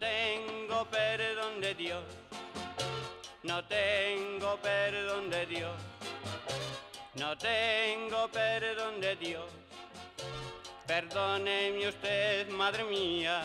Tengo perdón de Dios, no tengo perdón de Dios, no tengo perdón de Dios. Perdóneme usted, madre mía.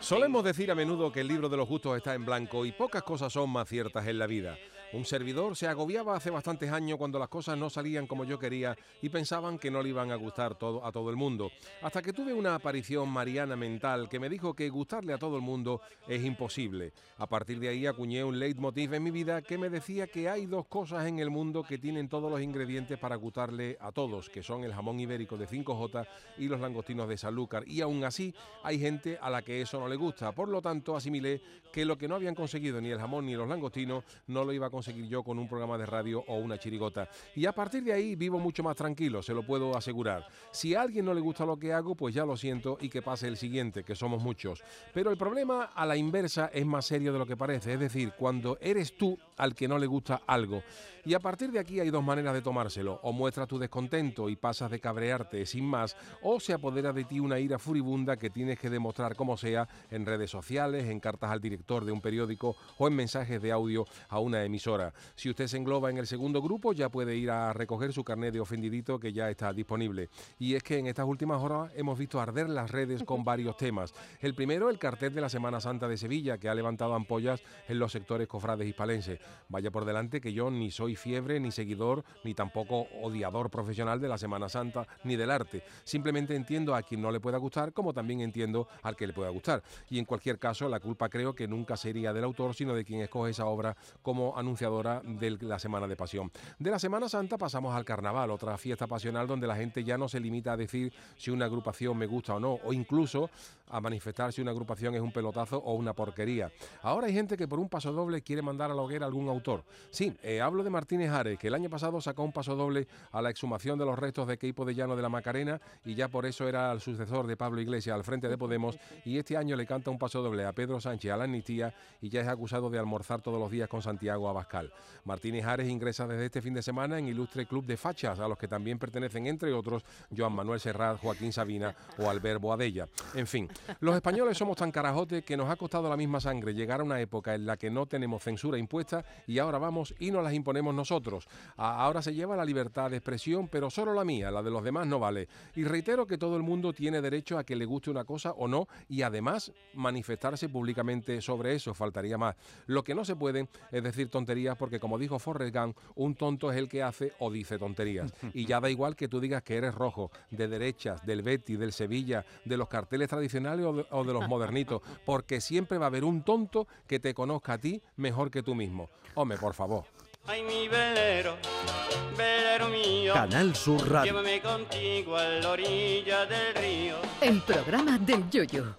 Solemos decir a menudo que el libro de los gustos está en blanco y pocas cosas son más ciertas en la vida. Un servidor se agobiaba hace bastantes años cuando las cosas no salían como yo quería y pensaban que no le iban a gustar todo, a todo el mundo. Hasta que tuve una aparición mariana mental que me dijo que gustarle a todo el mundo es imposible. A partir de ahí acuñé un leitmotiv en mi vida que me decía que hay dos cosas en el mundo que tienen todos los ingredientes para gustarle a todos, que son el jamón ibérico de 5J y los langostinos de Sanlúcar. Y aún así hay gente a la que eso no le gusta. Por lo tanto, asimilé que lo que no habían conseguido ni el jamón ni los langostinos no lo iba a conseguir yo con un programa de radio o una chirigota. Y a partir de ahí vivo mucho más tranquilo, se lo puedo asegurar. Si a alguien no le gusta lo que hago, pues ya lo siento y que pase el siguiente, que somos muchos. Pero el problema a la inversa es más serio de lo que parece, es decir, cuando eres tú al que no le gusta algo. Y a partir de aquí hay dos maneras de tomárselo. O muestras tu descontento y pasas de cabrearte sin más, o se apodera de ti una ira furibunda que tienes que demostrar como sea en redes sociales, en cartas al director de un periódico o en mensajes de audio a una emisora si usted se engloba en el segundo grupo, ya puede ir a recoger su carnet de ofendidito que ya está disponible. Y es que en estas últimas horas hemos visto arder las redes con varios temas. El primero, el cartel de la Semana Santa de Sevilla, que ha levantado ampollas en los sectores cofrades hispalenses. Vaya por delante que yo ni soy fiebre, ni seguidor, ni tampoco odiador profesional de la Semana Santa, ni del arte. Simplemente entiendo a quien no le pueda gustar, como también entiendo al que le pueda gustar. Y en cualquier caso, la culpa creo que nunca sería del autor, sino de quien escoge esa obra como de la Semana de Pasión. De la Semana Santa pasamos al Carnaval, otra fiesta pasional donde la gente ya no se limita a decir si una agrupación me gusta o no, o incluso a manifestar si una agrupación es un pelotazo o una porquería. Ahora hay gente que por un paso doble quiere mandar a la hoguera algún autor. Sí, eh, hablo de Martínez Ares, que el año pasado sacó un paso doble a la exhumación de los restos de Queipo de Llano de la Macarena y ya por eso era el sucesor de Pablo Iglesias al frente de Podemos y este año le canta un paso doble a Pedro Sánchez a la amnistía y ya es acusado de almorzar todos los días con Santiago Abascal. Martínez Ares ingresa desde este fin de semana en Ilustre Club de Fachas, a los que también pertenecen, entre otros, Joan Manuel Serrat, Joaquín Sabina o Albert Boadella. En fin, los españoles somos tan carajotes que nos ha costado la misma sangre llegar a una época en la que no tenemos censura impuesta y ahora vamos y nos las imponemos nosotros. Ahora se lleva la libertad de expresión, pero solo la mía, la de los demás no vale. Y reitero que todo el mundo tiene derecho a que le guste una cosa o no y además manifestarse públicamente sobre eso, faltaría más. Lo que no se puede es decir tonterías porque como dijo Forrest Gump, un tonto es el que hace o dice tonterías. Y ya da igual que tú digas que eres rojo, de derechas, del Betty, del Sevilla, de los carteles tradicionales o de, los modernitos, porque siempre va a haber un tonto que te conozca a ti mejor que tú mismo. Hombre, por favor. Ay, mi velero, velero mío. Canal Sur Radio. Llévame contigo a la orilla del río. El programa del Yoyo.